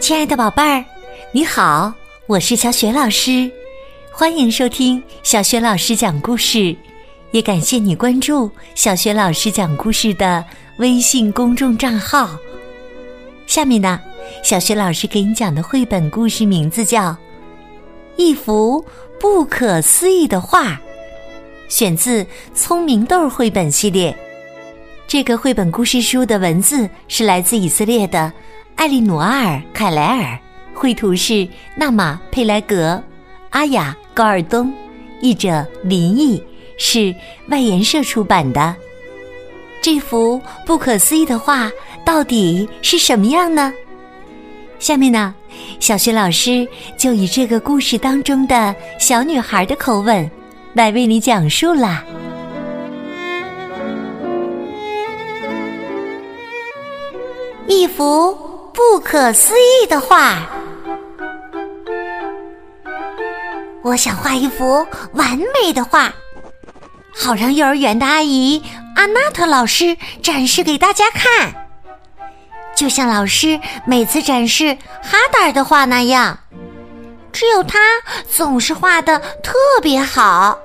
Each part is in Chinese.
亲爱的宝贝儿，你好，我是小雪老师，欢迎收听小雪老师讲故事，也感谢你关注小雪老师讲故事的微信公众账号。下面呢，小雪老师给你讲的绘本故事名字叫《一幅不可思议的画》，选自《聪明豆》绘本系列。这个绘本故事书的文字是来自以色列的。艾利努阿尔·凯莱尔，绘图是纳玛·佩莱格，阿雅·高尔东，译者林毅，是外研社出版的。这幅不可思议的画到底是什么样呢？下面呢，小学老师就以这个故事当中的小女孩的口吻来为你讲述啦。一幅。不可思议的画，我想画一幅完美的画，好让幼儿园的阿姨阿娜特老师展示给大家看，就像老师每次展示哈达尔的画那样，只有他总是画的特别好。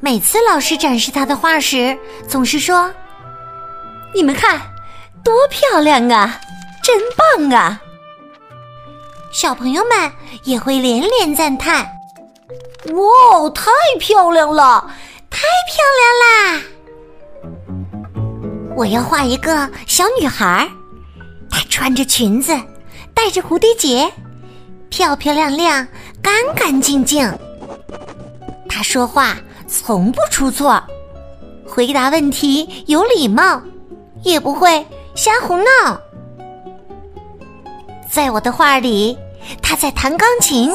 每次老师展示他的画时，总是说：“你们看，多漂亮啊！”真棒啊！小朋友们也会连连赞叹：“哇，太漂亮了，太漂亮啦！”我要画一个小女孩，她穿着裙子，戴着蝴蝶结，漂漂亮亮，干干净净。她说话从不出错，回答问题有礼貌，也不会瞎胡闹。在我的画里，他在弹钢琴，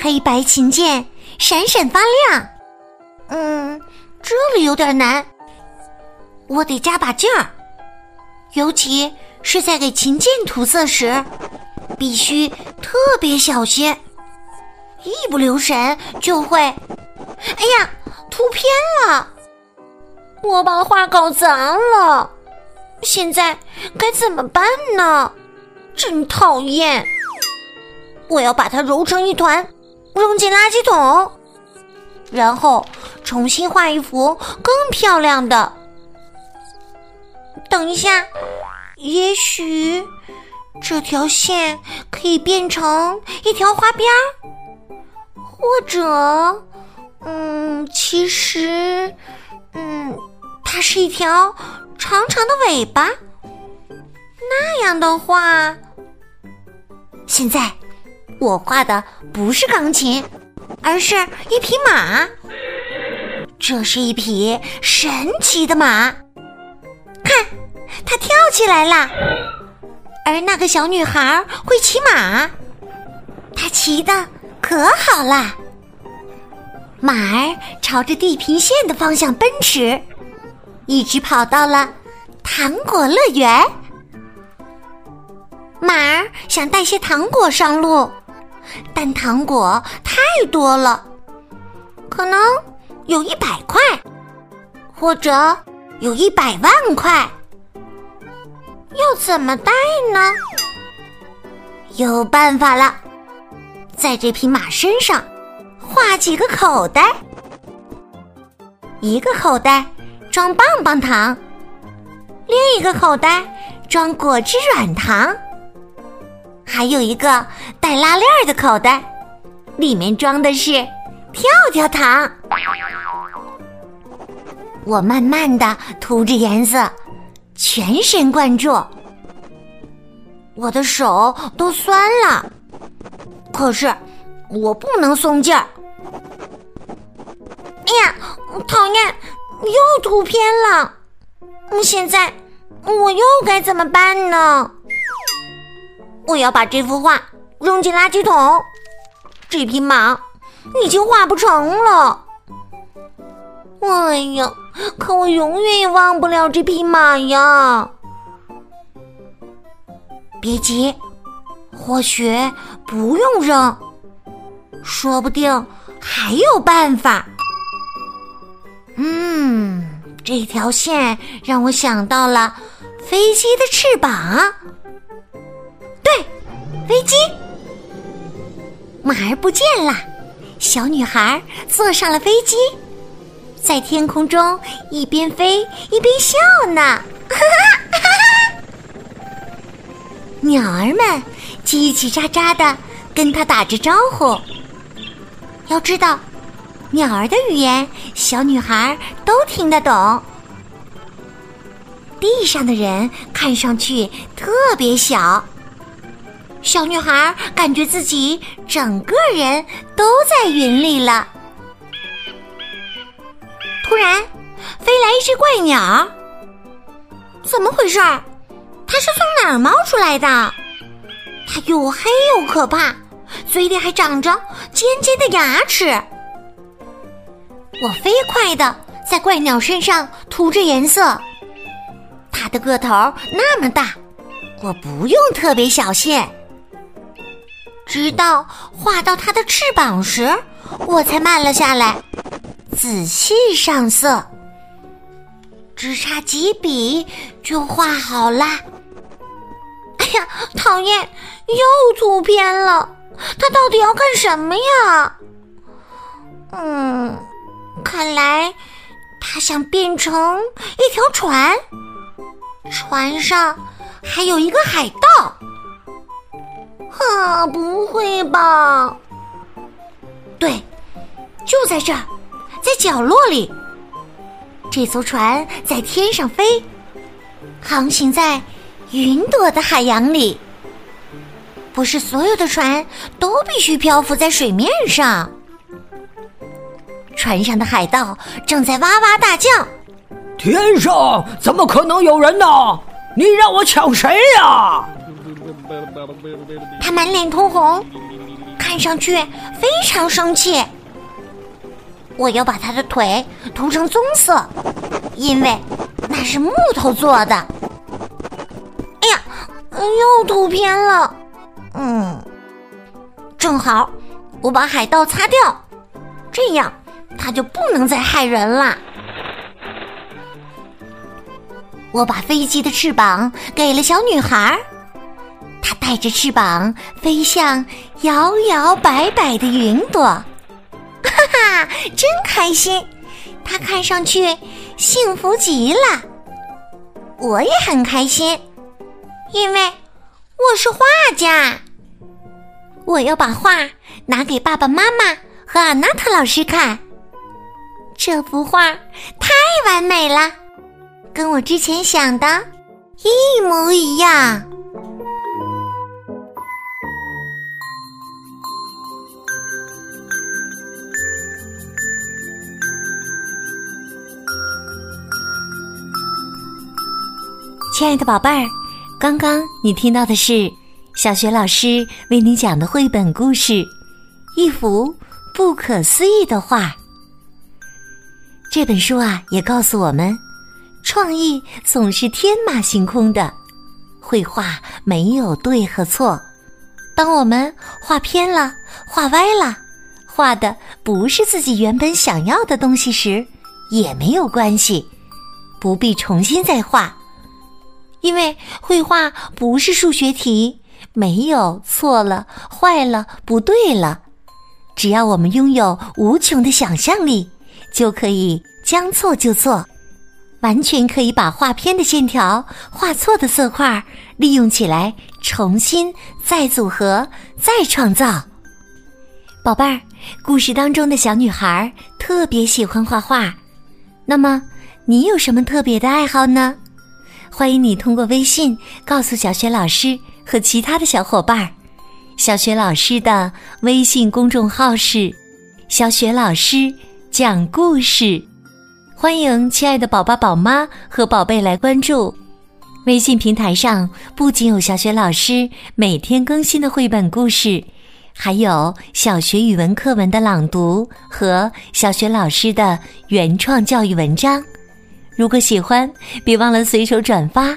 黑白琴键闪闪发亮。嗯，这里有点难，我得加把劲儿，尤其是在给琴键涂色时，必须特别小心，一不留神就会……哎呀，涂偏了，我把画搞砸了，现在该怎么办呢？真讨厌！我要把它揉成一团，扔进垃圾桶，然后重新画一幅更漂亮的。等一下，也许这条线可以变成一条花边儿，或者，嗯，其实，嗯，它是一条长长的尾巴。那样的话，现在我画的不是钢琴，而是一匹马。这是一匹神奇的马，看，它跳起来了。而那个小女孩会骑马，她骑的可好了。马儿朝着地平线的方向奔驰，一直跑到了糖果乐园。马儿想带些糖果上路，但糖果太多了，可能有一百块，或者有一百万块，要怎么带呢？有办法了，在这匹马身上画几个口袋，一个口袋装棒棒糖，另一个口袋装果汁软糖。还有一个带拉链的口袋，里面装的是跳跳糖。我慢慢的涂着颜色，全神贯注。我的手都酸了，可是我不能松劲儿。哎呀，讨厌，又涂偏了。现在我又该怎么办呢？我要把这幅画扔进垃圾桶。这匹马已经画不成了。哎呀，可我永远也忘不了这匹马呀！别急，或许不用扔，说不定还有办法。嗯，这条线让我想到了飞机的翅膀。对，飞机。马儿不见了，小女孩坐上了飞机，在天空中一边飞一边笑呢。哈哈哈！鸟儿们叽叽喳喳的跟她打着招呼。要知道。鸟儿的语言，小女孩都听得懂。地上的人看上去特别小，小女孩感觉自己整个人都在云里了。突然，飞来一只怪鸟，怎么回事？它是从哪儿冒出来的？它又黑又可怕，嘴里还长着尖尖的牙齿。我飞快的在怪鸟身上涂着颜色，它的个头那么大，我不用特别小心。直到画到它的翅膀时，我才慢了下来，仔细上色。只差几笔就画好啦。哎呀，讨厌，又涂偏了！它到底要干什么呀？嗯。看来，他想变成一条船，船上还有一个海盗。啊，不会吧？对，就在这儿，在角落里。这艘船在天上飞，航行在云朵的海洋里。不是所有的船都必须漂浮在水面上。船上的海盗正在哇哇大叫：“天上怎么可能有人呢？你让我抢谁呀？”他满脸通红，看上去非常生气。我要把他的腿涂成棕色，因为那是木头做的。哎呀，又涂偏了。嗯，正好我把海盗擦掉，这样。他就不能再害人了。我把飞机的翅膀给了小女孩，她带着翅膀飞向摇摇摆摆的云朵，哈哈，真开心！她看上去幸福极了。我也很开心，因为我是画家。我要把画拿给爸爸妈妈和阿娜特老师看。这幅画太完美了，跟我之前想的一模一样。亲爱的宝贝儿，刚刚你听到的是小学老师为你讲的绘本故事《一幅不可思议的画》。这本书啊，也告诉我们，创意总是天马行空的，绘画没有对和错。当我们画偏了、画歪了，画的不是自己原本想要的东西时，也没有关系，不必重新再画。因为绘画不是数学题，没有错了、坏了、不对了，只要我们拥有无穷的想象力。就可以将错就错，完全可以把画偏的线条、画错的色块利用起来，重新再组合、再创造。宝贝儿，故事当中的小女孩特别喜欢画画，那么你有什么特别的爱好呢？欢迎你通过微信告诉小雪老师和其他的小伙伴儿。小雪老师的微信公众号是“小雪老师”。讲故事，欢迎亲爱的宝宝、宝妈和宝贝来关注。微信平台上不仅有小学老师每天更新的绘本故事，还有小学语文课文的朗读和小学老师的原创教育文章。如果喜欢，别忘了随手转发。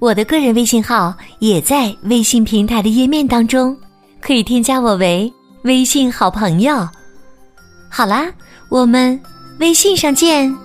我的个人微信号也在微信平台的页面当中，可以添加我为微信好朋友。好啦。我们微信上见。